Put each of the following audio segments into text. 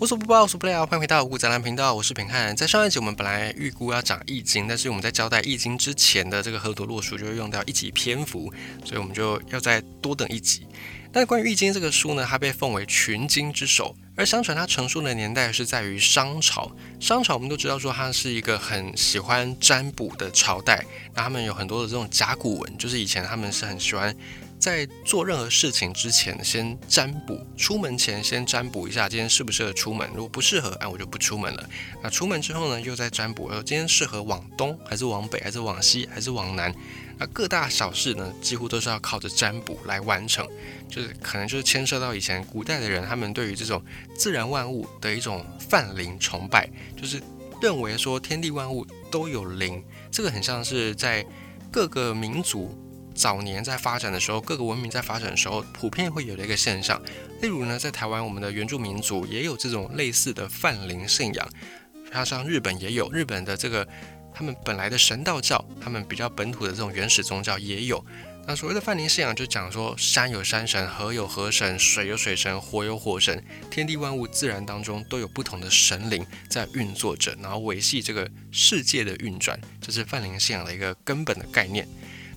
无所不包，无所不聊，欢迎回到五谷杂粮频道，我是平汉。在上一集我们本来预估要讲易经，但是我们在交代易经之前的这个河图洛书就会用掉一集篇幅，所以我们就要再多等一集。但关于易经这个书呢，它被奉为群经之首，而相传它成书的年代是在于商朝。商朝我们都知道说它是一个很喜欢占卜的朝代，那他们有很多的这种甲骨文，就是以前他们是很喜欢。在做任何事情之前，先占卜。出门前先占卜一下，今天适不适合出门。如果不适合，哎，我就不出门了。那出门之后呢，又在占卜，今天适合往东，还是往北，还是往西，还是往南？那各大小事呢，几乎都是要靠着占卜来完成。就是可能就是牵涉到以前古代的人，他们对于这种自然万物的一种泛灵崇拜，就是认为说天地万物都有灵。这个很像是在各个民族。早年在发展的时候，各个文明在发展的时候，普遍会有的一个现象。例如呢，在台湾，我们的原住民族也有这种类似的泛灵信仰。它像日本也有，日本的这个他们本来的神道教，他们比较本土的这种原始宗教也有。那所谓的泛灵信仰，就讲说山有山神，河有河神，水有水神，火有火神，天地万物自然当中都有不同的神灵在运作着，然后维系这个世界的运转，这是泛灵信仰的一个根本的概念。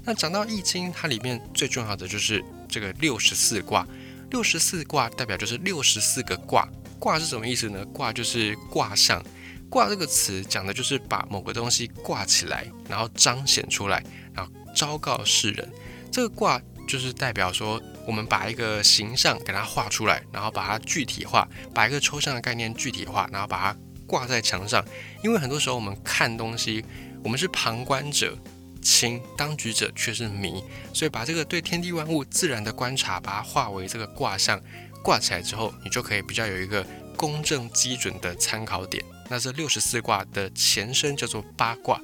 那讲到易经，它里面最重要的就是这个六十四卦。六十四卦代表就是六十四个卦。卦是什么意思呢？卦就是卦象。卦这个词讲的就是把某个东西挂起来，然后彰显出来，然后昭告世人。这个卦就是代表说，我们把一个形象给它画出来，然后把它具体化，把一个抽象的概念具体化，然后把它挂在墙上。因为很多时候我们看东西，我们是旁观者。清当局者却是迷，所以把这个对天地万物自然的观察，把它化为这个卦象挂起来之后，你就可以比较有一个公正基准的参考点。那这六十四卦的前身叫做八卦，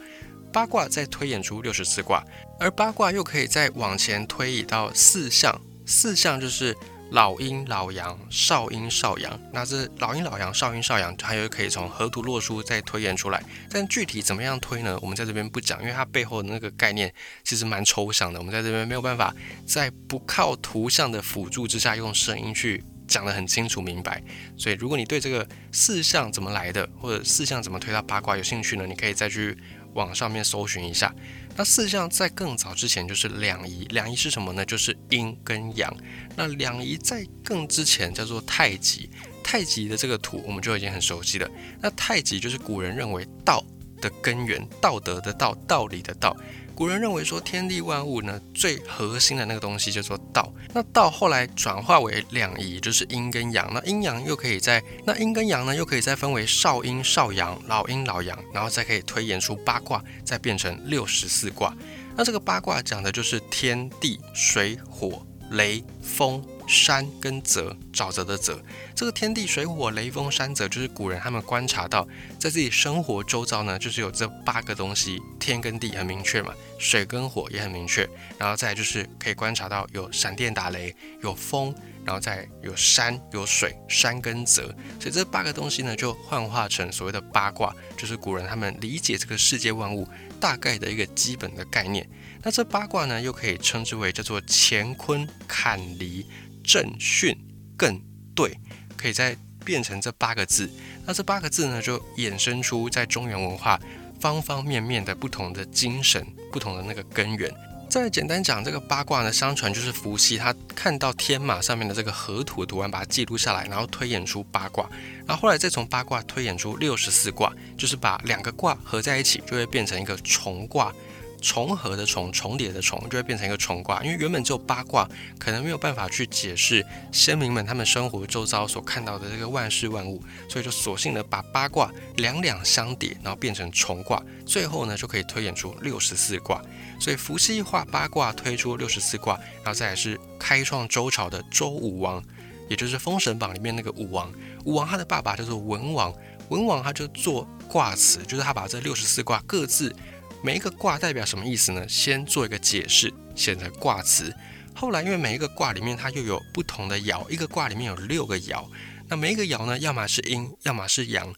八卦再推演出六十四卦，而八卦又可以再往前推移到四象，四象就是。老阴、老阳、少阴、少阳，那这老阴、老阳、少阴、少阳，还有可以从河图洛书再推演出来。但具体怎么样推呢？我们在这边不讲，因为它背后的那个概念其实蛮抽象的。我们在这边没有办法在不靠图像的辅助之下，用声音去讲得很清楚明白。所以，如果你对这个四象怎么来的，或者四象怎么推到八卦有兴趣呢？你可以再去网上面搜寻一下。那四象在更早之前就是两仪，两仪是什么呢？就是阴跟阳。那两仪在更之前叫做太极，太极的这个图我们就已经很熟悉了。那太极就是古人认为道的根源，道德的道，道理的道。古人认为说，天地万物呢，最核心的那个东西叫做道。那道后来转化为两仪，就是阴跟阳。那阴阳又可以在那阴跟阳呢，又可以再分为少阴、少阳、老阴、老阳，然后再可以推演出八卦，再变成六十四卦。那这个八卦讲的就是天地水火雷风。山跟泽，沼泽的泽，这个天地水火雷风山泽，就是古人他们观察到，在自己生活周遭呢，就是有这八个东西，天跟地很明确嘛，水跟火也很明确，然后再就是可以观察到有闪电打雷，有风，然后再有山有水，山跟泽，所以这八个东西呢，就幻化成所谓的八卦，就是古人他们理解这个世界万物大概的一个基本的概念。那这八卦呢，又可以称之为叫做乾坤坎离。正巽更兑，可以再变成这八个字。那这八个字呢，就衍生出在中原文化方方面面的不同的精神，不同的那个根源。再简单讲，这个八卦呢，相传就是伏羲他看到天马上面的这个河图图案，把它记录下来，然后推演出八卦。然后后来再从八卦推演出六十四卦，就是把两个卦合在一起，就会变成一个重卦。重合的重，重叠的重，就会变成一个重卦。因为原本只有八卦，可能没有办法去解释先民们他们生活周遭所看到的这个万事万物，所以就索性的把八卦两两相叠，然后变成重卦，最后呢就可以推演出六十四卦。所以伏羲画八卦推出六十四卦，然后再来是开创周朝的周武王，也就是《封神榜》里面那个武王。武王他的爸爸叫做文王，文王他就做卦辞，就是他把这六十四卦各自。每一个卦代表什么意思呢？先做一个解释，先在卦辞。后来因为每一个卦里面它又有不同的爻，一个卦里面有六个爻，那每一个爻呢，要么是阴，要么是阳，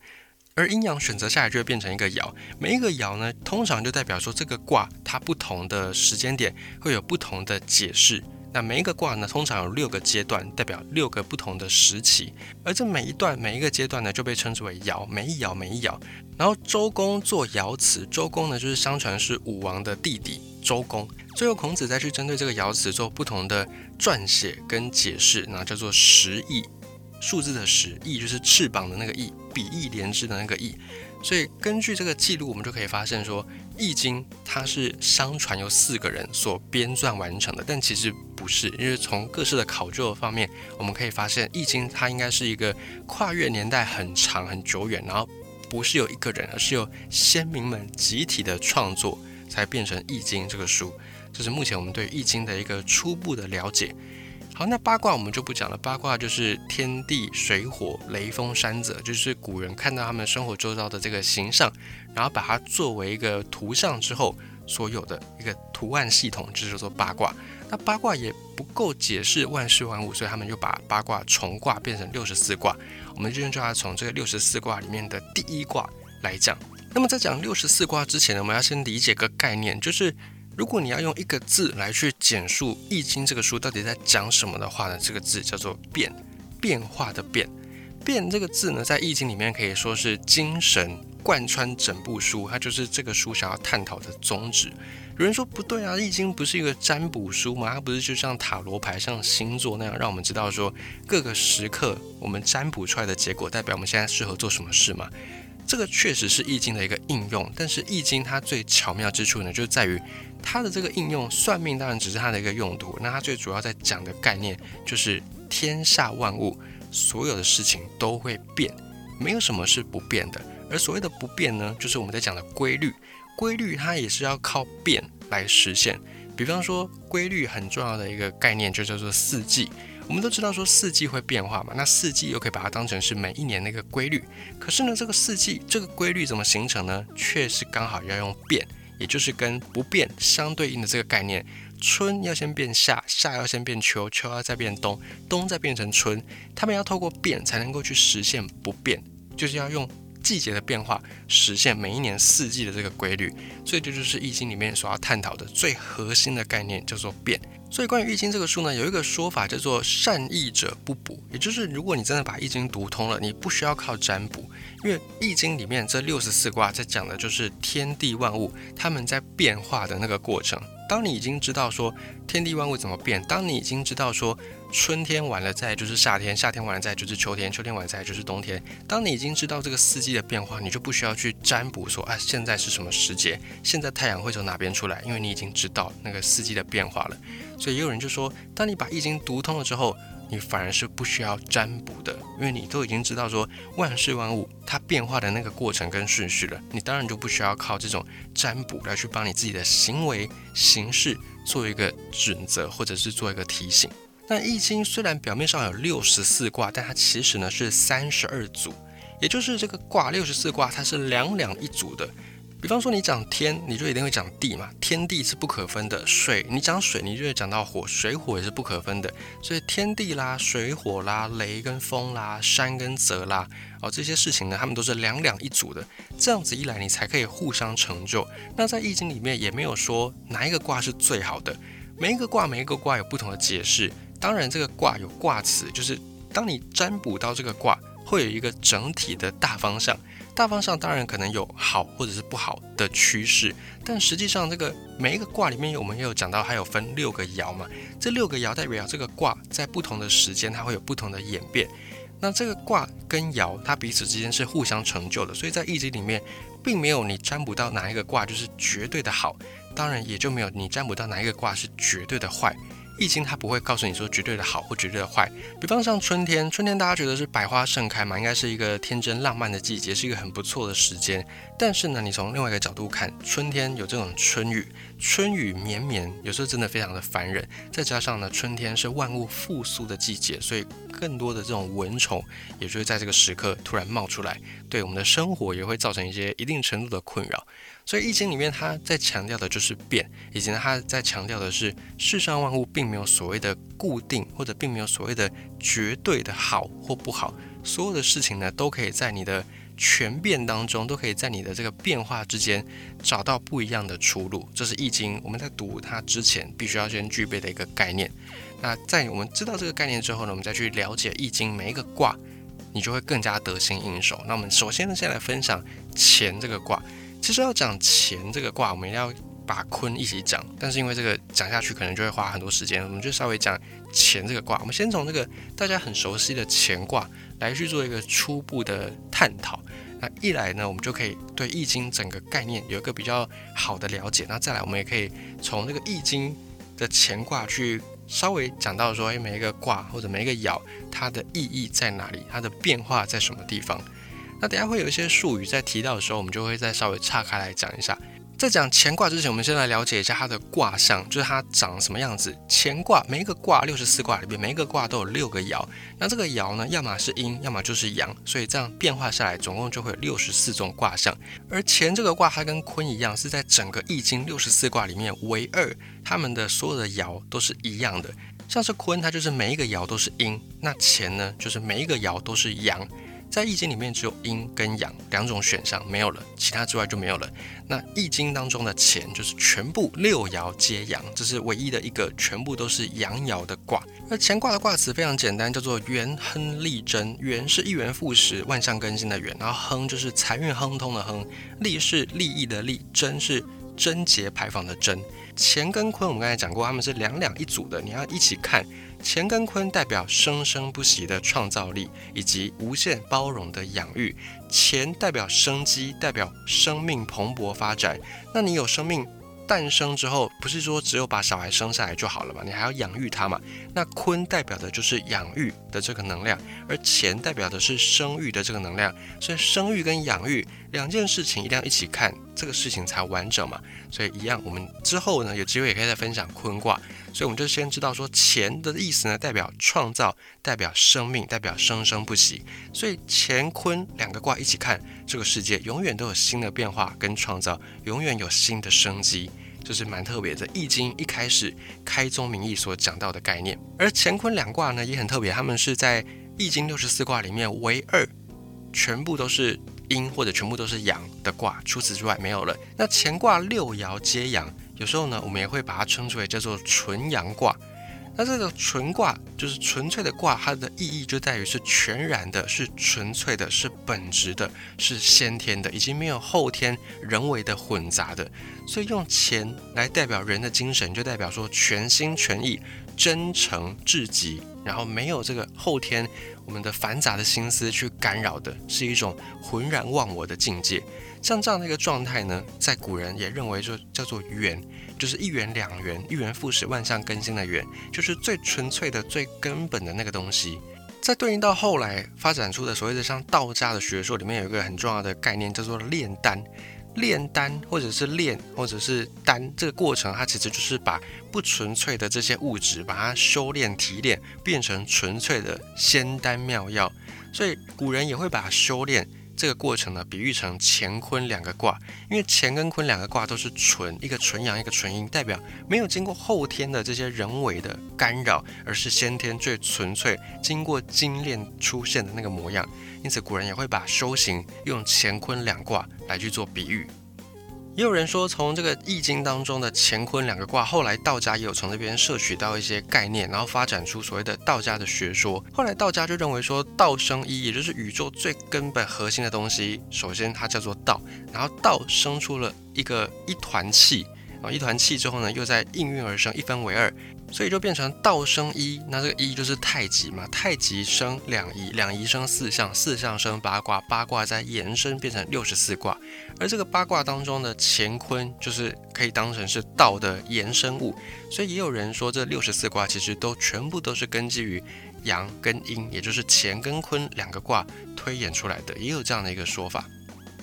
而阴阳选择下来就会变成一个爻。每一个爻呢，通常就代表说这个卦它不同的时间点会有不同的解释。那每一个卦呢，通常有六个阶段，代表六个不同的时期。而这每一段、每一个阶段呢，就被称之为爻，每一爻、每一爻。然后周公做爻辞，周公呢，就是相传是武王的弟弟周公。最后孔子再去针对这个爻辞做不同的撰写跟解释，那叫做十翼，数字的十，翼就是翅膀的那个翼，比翼连枝的那个翼。所以根据这个记录，我们就可以发现说，《易经》它是相传由四个人所编撰完成的，但其实不是，因为从各式的考究方面，我们可以发现，《易经》它应该是一个跨越年代很长、很久远，然后不是有一个人，而是由先民们集体的创作，才变成《易经》这个书。这是目前我们对《易经》的一个初步的了解。好，那八卦我们就不讲了。八卦就是天地水火雷风山泽，就是古人看到他们生活周遭的这个形象，然后把它作为一个图像之后所有的一个图案系统，就叫做八卦。那八卦也不够解释万事万物，所以他们就把八卦重卦变成六十四卦。我们今天就要从这个六十四卦里面的第一卦来讲。那么在讲六十四卦之前呢，我们要先理解个概念，就是。如果你要用一个字来去简述《易经》这个书到底在讲什么的话呢？这个字叫做“变”，变化的“变”。变这个字呢，在《易经》里面可以说是精神贯穿整部书，它就是这个书想要探讨的宗旨。有人说不对啊，《易经》不是一个占卜书吗？它不是就像塔罗牌、像星座那样，让我们知道说各个时刻我们占卜出来的结果代表我们现在适合做什么事吗？这个确实是《易经》的一个应用，但是《易经》它最巧妙之处呢，就在于。它的这个应用，算命当然只是它的一个用途。那它最主要在讲的概念，就是天下万物所有的事情都会变，没有什么是不变的。而所谓的不变呢，就是我们在讲的规律。规律它也是要靠变来实现。比方说，规律很重要的一个概念就叫做四季。我们都知道说四季会变化嘛，那四季又可以把它当成是每一年的一个规律。可是呢，这个四季这个规律怎么形成呢？却是刚好要用变。也就是跟不变相对应的这个概念，春要先变夏，夏要先变秋，秋要再变冬，冬再变成春，他们要透过变才能够去实现不变，就是要用季节的变化实现每一年四季的这个规律。所以这就是易经里面所要探讨的最核心的概念，叫做变。所以关于易经这个书呢，有一个说法叫做善易者不卜，也就是如果你真的把易经读通了，你不需要靠占卜。因为《易经》里面这六十四卦在讲的就是天地万物他们在变化的那个过程。当你已经知道说天地万物怎么变，当你已经知道说春天完了再就是夏天，夏天完了再就是秋天，秋天完了再就是冬天。当你已经知道这个四季的变化，你就不需要去占卜说啊现在是什么时节，现在太阳会从哪边出来，因为你已经知道那个四季的变化了。所以也有人就说，当你把《易经》读通了之后。你反而是不需要占卜的，因为你都已经知道说万事万物它变化的那个过程跟顺序了，你当然就不需要靠这种占卜来去帮你自己的行为形式做一个准则，或者是做一个提醒。那易经虽然表面上有六十四卦，但它其实呢是三十二组，也就是这个卦六十四卦，它是两两一组的。比方说，你讲天，你就一定会讲地嘛，天地是不可分的。水，你讲水，你就会讲到火，水火也是不可分的。所以天地啦，水火啦，雷跟风啦，山跟泽啦，哦，这些事情呢，他们都是两两一组的。这样子一来，你才可以互相成就。那在易经里面也没有说哪一个卦是最好的，每一个卦，每一个卦有不同的解释。当然，这个卦有卦辞，就是当你占卜到这个卦，会有一个整体的大方向。大方向当然可能有好或者是不好的趋势，但实际上这个每一个卦里面，我们也有讲到，还有分六个爻嘛。这六个爻代表这个卦在不同的时间，它会有不同的演变。那这个卦跟爻，它彼此之间是互相成就的，所以在易经里面，并没有你占卜到哪一个卦就是绝对的好，当然也就没有你占卜到哪一个卦是绝对的坏。毕竟它不会告诉你说绝对的好或绝对的坏，比方像春天，春天大家觉得是百花盛开嘛，应该是一个天真浪漫的季节，是一个很不错的时间。但是呢，你从另外一个角度看，春天有这种春雨，春雨绵绵，有时候真的非常的烦人。再加上呢，春天是万物复苏的季节，所以更多的这种蚊虫，也就会在这个时刻突然冒出来，对我们的生活也会造成一些一定程度的困扰。所以《易经》里面，它在强调的就是变，以及呢，它在强调的是世上万物并没有所谓的固定，或者并没有所谓的绝对的好或不好，所有的事情呢，都可以在你的全变当中，都可以在你的这个变化之间找到不一样的出路。这是易经我们在读它之前必须要先具备的一个概念。那在我们知道这个概念之后呢，我们再去了解易经每一个卦，你就会更加得心应手。那我们首先呢，先来分享乾这个卦。其实要讲乾这个卦，我们一定要。把坤一起讲，但是因为这个讲下去可能就会花很多时间，我们就稍微讲乾这个卦。我们先从这个大家很熟悉的乾卦来去做一个初步的探讨。那一来呢，我们就可以对易经整个概念有一个比较好的了解。那再来，我们也可以从这个易经的乾卦去稍微讲到说，哎，每一个卦或者每一个爻，它的意义在哪里？它的变化在什么地方？那等下会有一些术语在提到的时候，我们就会再稍微岔开来讲一下。在讲乾卦之前，我们先来了解一下它的卦象，就是它长什么样子。乾卦每一个卦，六十四卦里面每一个卦都有六个爻，那这个爻呢，要么是阴，要么就是阳，所以这样变化下来，总共就会有六十四种卦象。而乾这个卦，它跟坤一样，是在整个易经六十四卦里面唯二，它们的所有的爻都是一样的。像是坤，它就是每一个爻都是阴，那乾呢，就是每一个爻都是阳。在易经里面只有阴跟阳两种选项，没有了，其他之外就没有了。那易经当中的乾就是全部六爻皆阳，这是唯一的一个全部都是阳爻的卦。而乾卦的卦词非常简单，叫做元亨利贞。元是一元复始、万象更新的元，然后亨就是财运亨通的亨，利是利益的利，贞是贞洁牌坊的贞。乾跟坤我们刚才讲过，他们是两两一组的，你要一起看。乾跟坤代表生生不息的创造力以及无限包容的养育，乾代表生机，代表生命蓬勃发展。那你有生命？诞生之后，不是说只有把小孩生下来就好了嘛？你还要养育他嘛？那坤代表的就是养育的这个能量，而乾代表的是生育的这个能量。所以生育跟养育两件事情一定要一起看，这个事情才完整嘛。所以一样，我们之后呢有机会也可以再分享坤卦。所以我们就先知道说乾的意思呢，代表创造，代表生命，代表生生不息。所以乾坤两个卦一起看，这个世界永远都有新的变化跟创造，永远有新的生机。就是蛮特别的，《易经》一开始开宗明义所讲到的概念，而乾坤两卦呢也很特别，他们是在《易经》六十四卦里面唯二全部都是阴或者全部都是阳的卦，除此之外没有了。那乾卦六爻皆阳，有时候呢我们也会把它称之为叫做纯阳卦。那这个纯卦就是纯粹的卦，它的意义就在于是全然的，是纯粹的，是本质的，是先天的，已经没有后天人为的混杂的。所以用钱来代表人的精神，就代表说全心全意、真诚至极，然后没有这个后天我们的繁杂的心思去干扰的，是一种浑然忘我的境界。像这样的一个状态呢，在古人也认为就叫做元，就是一元两元，一元复始，万象更新的元，就是最纯粹的、最根本的那个东西。在对应到后来发展出的所谓的像道家的学说里面，有一个很重要的概念叫做炼丹。炼丹或者是炼或者是丹这个过程，它其实就是把不纯粹的这些物质，把它修炼提炼，变成纯粹的仙丹妙药。所以古人也会把修炼。这个过程呢，比喻成乾坤两个卦，因为乾跟坤两个卦都是纯，一个纯阳，一个纯阴，代表没有经过后天的这些人为的干扰，而是先天最纯粹，经过精炼出现的那个模样。因此，古人也会把修行用乾坤两卦来去做比喻。也有人说，从这个易经当中的乾坤两个卦，后来道家也有从这边摄取到一些概念，然后发展出所谓的道家的学说。后来道家就认为说，道生一，也就是宇宙最根本核心的东西，首先它叫做道，然后道生出了一个一团气，啊，一团气之后呢，又在应运而生，一分为二。所以就变成道生一，那这个一就是太极嘛，太极生两仪，两仪生四象，四象生八卦，八卦再延伸变成六十四卦。而这个八卦当中的乾坤，就是可以当成是道的延伸物。所以也有人说，这六十四卦其实都全部都是根基于阳跟阴，也就是乾跟坤两个卦推演出来的，也有这样的一个说法。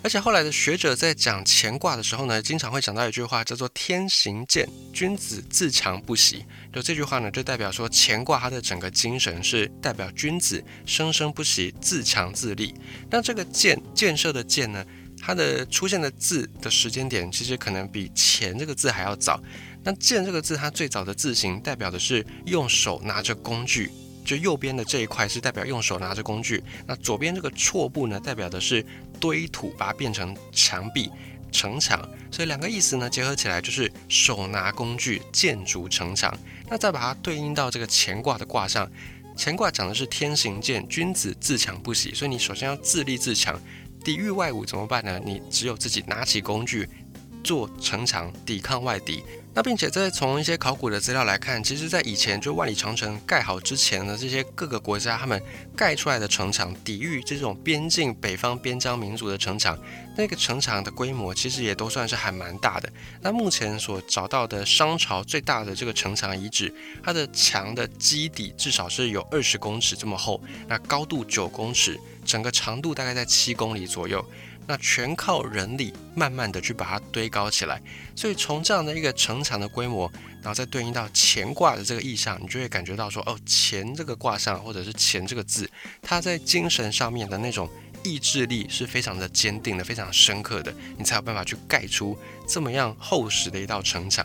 而且后来的学者在讲乾卦的时候呢，经常会讲到一句话，叫做“天行健，君子自强不息”。就这句话呢，就代表说乾卦它的整个精神是代表君子生生不息、自强自立。那这个建建设的建呢，它的出现的字的时间点，其实可能比乾这个字还要早。那建这个字，它最早的字形代表的是用手拿着工具。就右边的这一块是代表用手拿着工具，那左边这个错部呢，代表的是堆土，把它变成墙壁、城墙。所以两个意思呢，结合起来就是手拿工具建筑城墙。那再把它对应到这个乾卦的卦上，乾卦讲的是天行健，君子自强不息。所以你首先要自立自强，抵御外侮怎么办呢？你只有自己拿起工具做城墙，抵抗外敌。那并且再从一些考古的资料来看，其实，在以前就万里长城盖好之前呢，这些各个国家他们盖出来的城墙，抵御这种边境北方边疆民族的城墙，那个城墙的规模其实也都算是还蛮大的。那目前所找到的商朝最大的这个城墙遗址，它的墙的基底至少是有二十公尺这么厚，那高度九公尺，整个长度大概在七公里左右。那全靠人力慢慢的去把它堆高起来，所以从这样的一个城墙的规模，然后再对应到乾卦的这个意象，你就会感觉到说，哦，乾这个卦象或者是乾这个字，它在精神上面的那种意志力是非常的坚定的，非常深刻的，你才有办法去盖出这么样厚实的一道城墙。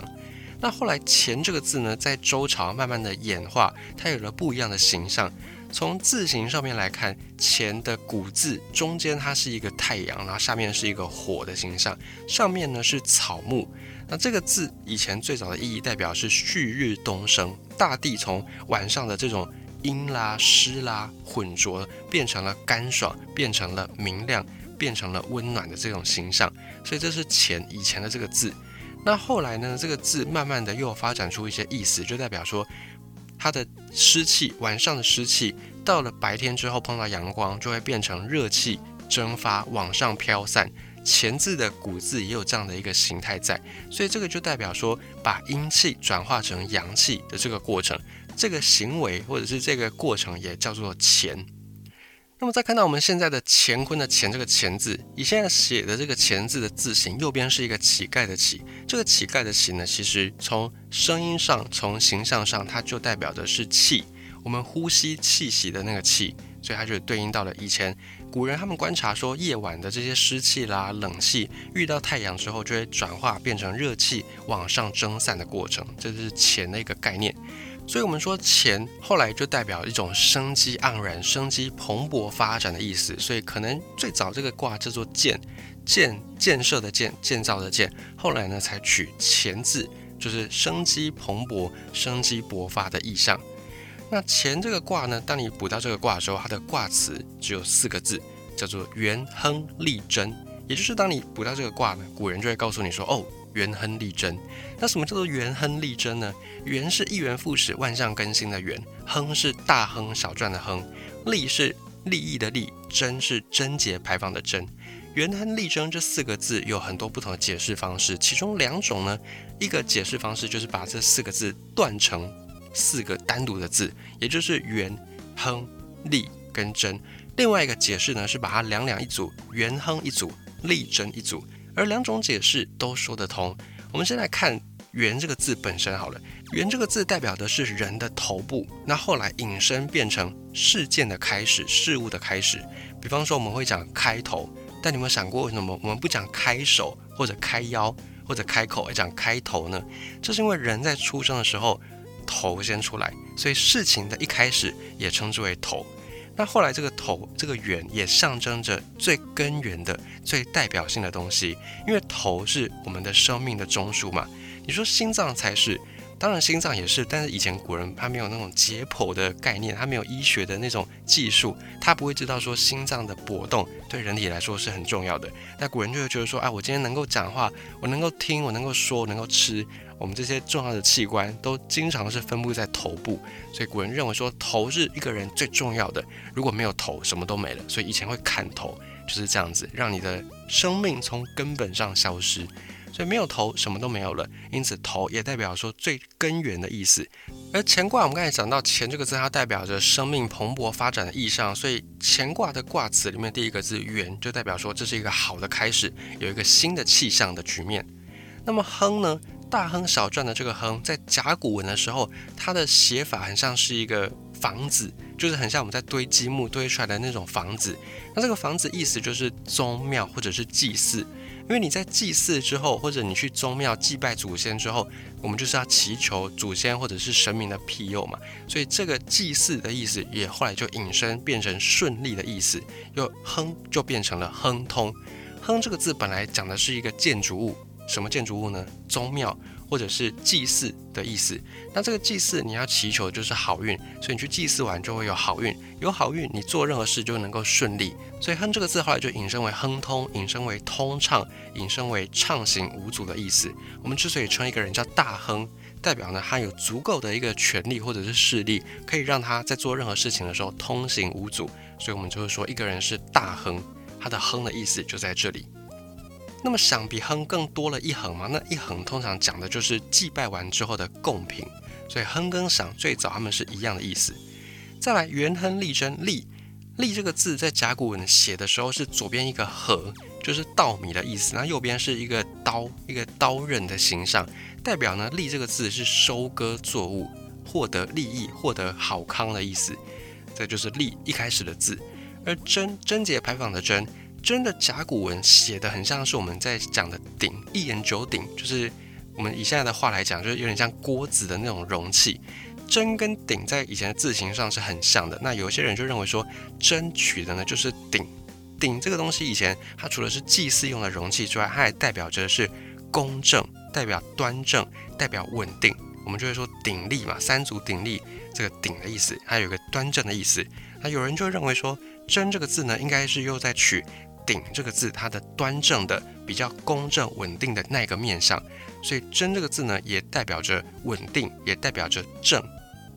那后来乾这个字呢，在周朝慢慢的演化，它有了不一样的形象。从字形上面来看，乾的古字中间它是一个太阳，然后下面是一个火的形象，上面呢是草木。那这个字以前最早的意义代表是旭日东升，大地从晚上的这种阴啦、湿啦混浊，变成了干爽，变成了明亮，变成了温暖的这种形象。所以这是乾以前的这个字。那后来呢，这个字慢慢的又发展出一些意思，就代表说。它的湿气，晚上的湿气到了白天之后碰到阳光，就会变成热气蒸发往上飘散。前字的古字也有这样的一个形态在，所以这个就代表说把阴气转化成阳气的这个过程，这个行为或者是这个过程也叫做乾。那么再看到我们现在的乾坤的乾这个乾字，以现在写的这个乾字的字形，右边是一个乞丐的乞，这个乞丐的乞呢，其实从声音上、从形象上，它就代表的是气，我们呼吸气息的那个气，所以它就对应到了以前古人他们观察说，夜晚的这些湿气啦、冷气遇到太阳之后，就会转化变成热气往上蒸散的过程，这就是乾的一个概念。所以，我们说钱后来就代表一种生机盎然、生机蓬勃发展的意思。所以，可能最早这个卦叫做建，建建设的建，建造的建。后来呢，才取钱字，就是生机蓬勃、生机勃发的意象。那钱这个卦呢，当你补到这个卦的时候，它的卦词只有四个字，叫做元亨利贞。也就是当你补到这个卦呢，古人就会告诉你说：“哦。”元亨利贞，那什么叫做元亨利贞呢？元是一元复始、万象更新的元，亨是大亨小赚的亨，利是利益的利，贞是贞洁牌坊的贞。元亨利贞这四个字有很多不同的解释方式，其中两种呢，一个解释方式就是把这四个字断成四个单独的字，也就是元亨利跟贞；另外一个解释呢是把它两两一组，元亨一组，力争一组。而两种解释都说得通。我们先来看“圆”这个字本身好了，“圆”这个字代表的是人的头部，那后来引申变成事件的开始、事物的开始。比方说，我们会讲开头，但你有没有想过，为什么我们不讲开手或者开腰或者开口，而讲开头呢？这是因为人在出生的时候头先出来，所以事情的一开始也称之为头。那后来这个头这个圆也象征着最根源的、最代表性的东西，因为头是我们的生命的中枢嘛。你说心脏才是，当然心脏也是，但是以前古人他没有那种解剖的概念，他没有医学的那种技术，他不会知道说心脏的搏动对人体来说是很重要的。那古人就会觉得说，啊，我今天能够讲话，我能够听，我能够说，我能够吃。我们这些重要的器官都经常是分布在头部，所以古人认为说头是一个人最重要的，如果没有头，什么都没了。所以以前会砍头，就是这样子，让你的生命从根本上消失。所以没有头，什么都没有了。因此头也代表说最根源的意思。而乾卦，我们刚才讲到乾这个字，它代表着生命蓬勃发展的意象。所以乾卦的卦词里面第一个字元，就代表说这是一个好的开始，有一个新的气象的局面。那么亨呢？大亨小赚的这个亨，在甲骨文的时候，它的写法很像是一个房子，就是很像我们在堆积木堆出来的那种房子。那这个房子意思就是宗庙或者是祭祀，因为你在祭祀之后，或者你去宗庙祭拜祖先之后，我们就是要祈求祖先或者是神明的庇佑嘛。所以这个祭祀的意思也后来就引申变成顺利的意思，又亨就变成了亨通。亨这个字本来讲的是一个建筑物，什么建筑物呢？宗庙。或者是祭祀的意思，那这个祭祀你要祈求就是好运，所以你去祭祀完就会有好运，有好运你做任何事就能够顺利。所以哼这个字后来就引申为亨通，引申为通畅，引申为畅行无阻的意思。我们之所以称一个人叫大亨，代表呢他有足够的一个权力或者是势力，可以让他在做任何事情的时候通行无阻。所以我们就会说一个人是大亨，他的亨的意思就在这里。那么赏比亨更多了一横嘛？那一横通常讲的就是祭拜完之后的贡品，所以亨跟赏最早他们是一样的意思。再来元亨利贞，利利这个字在甲骨文写的时候是左边一个禾，就是稻米的意思，那右边是一个刀，一个刀刃的形象，代表呢利这个字是收割作物、获得利益、获得好康的意思。这就是利一开始的字，而贞贞节牌坊的贞。真的甲骨文写的很像是我们在讲的鼎，一言九鼎，就是我们以现在的话来讲，就是有点像锅子的那种容器。真跟鼎在以前的字形上是很像的。那有些人就认为说，真取的呢就是鼎。鼎这个东西以前它除了是祭祀用的容器之外，它还代表着是公正，代表端正，代表稳定。我们就会说鼎立嘛，三足鼎立这个鼎的意思，还有一个端正的意思。那有人就认为说，真这个字呢，应该是又在取。鼎这个字，它的端正的、比较公正、稳定的那个面相，所以真这个字呢，也代表着稳定，也代表着正，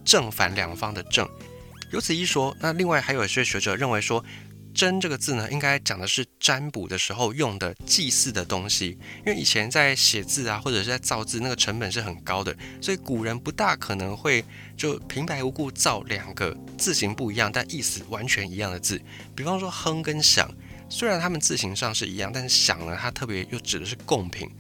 正反两方的正。由此一说，那另外还有一些学者认为说，真这个字呢，应该讲的是占卜的时候用的祭祀的东西，因为以前在写字啊，或者是在造字，那个成本是很高的，所以古人不大可能会就平白无故造两个字形不一样，但意思完全一样的字，比方说哼跟响。虽然它们字形上是一样，但是想呢，它特别又指的是贡品。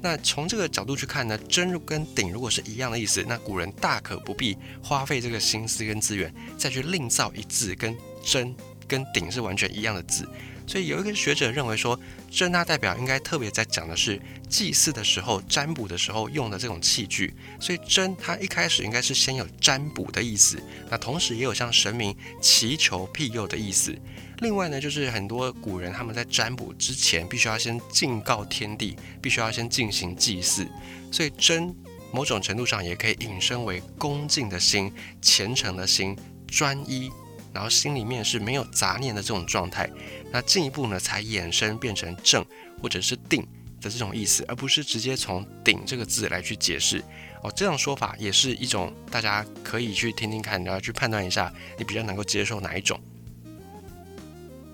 那从这个角度去看呢，真跟鼎如果是一样的意思，那古人大可不必花费这个心思跟资源，再去另造一字跟真跟鼎是完全一样的字。所以有一个学者认为说，真它代表应该特别在讲的是祭祀的时候、占卜的时候用的这种器具。所以真它一开始应该是先有占卜的意思，那同时也有向神明祈求庇佑的意思。另外呢，就是很多古人他们在占卜之前，必须要先敬告天地，必须要先进行祭祀，所以真某种程度上也可以引申为恭敬的心、虔诚的心、专一，然后心里面是没有杂念的这种状态。那进一步呢，才衍生变成正或者是定的这种意思，而不是直接从顶这个字来去解释。哦，这样说法也是一种大家可以去听听看，然后去判断一下，你比较能够接受哪一种。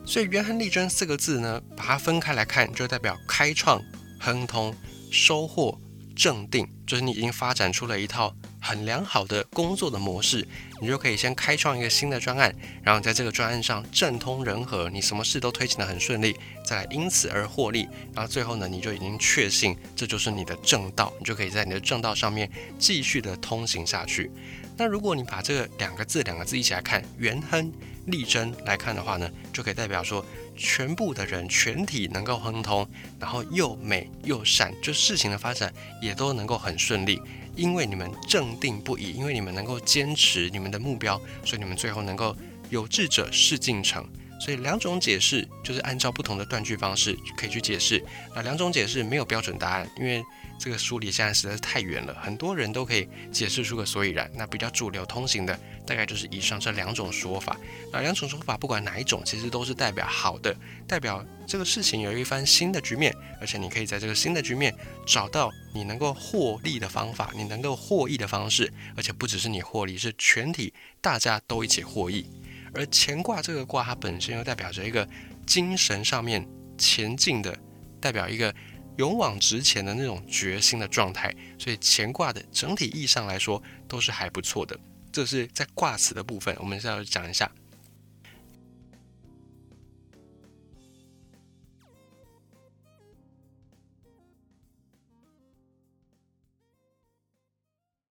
所以“元亨利贞”四个字呢，把它分开来看，就代表开创、亨通、收获、正定，就是你已经发展出了一套很良好的工作的模式，你就可以先开创一个新的专案，然后在这个专案上政通人和，你什么事都推进的很顺利，再来因此而获利，然后最后呢，你就已经确信这就是你的正道，你就可以在你的正道上面继续的通行下去。那如果你把这个两个字两个字一起来看，“元亨”。力争来看的话呢，就可以代表说，全部的人全体能够亨通，然后又美又善，就事情的发展也都能够很顺利，因为你们正定不移，因为你们能够坚持你们的目标，所以你们最后能够有志者事竟成。所以两种解释就是按照不同的断句方式可以去解释。那两种解释没有标准答案，因为。这个书离现在实在是太远了，很多人都可以解释出个所以然。那比较主流通行的，大概就是以上这两种说法。那两种说法，不管哪一种，其实都是代表好的，代表这个事情有一番新的局面，而且你可以在这个新的局面找到你能够获利的方法，你能够获益的方式，而且不只是你获利，是全体大家都一起获益。而乾卦这个卦，它本身又代表着一个精神上面前进的，代表一个。勇往直前的那种决心的状态，所以乾卦的整体意义上来说都是还不错的。这是在卦辞的部分，我们是要讲一下。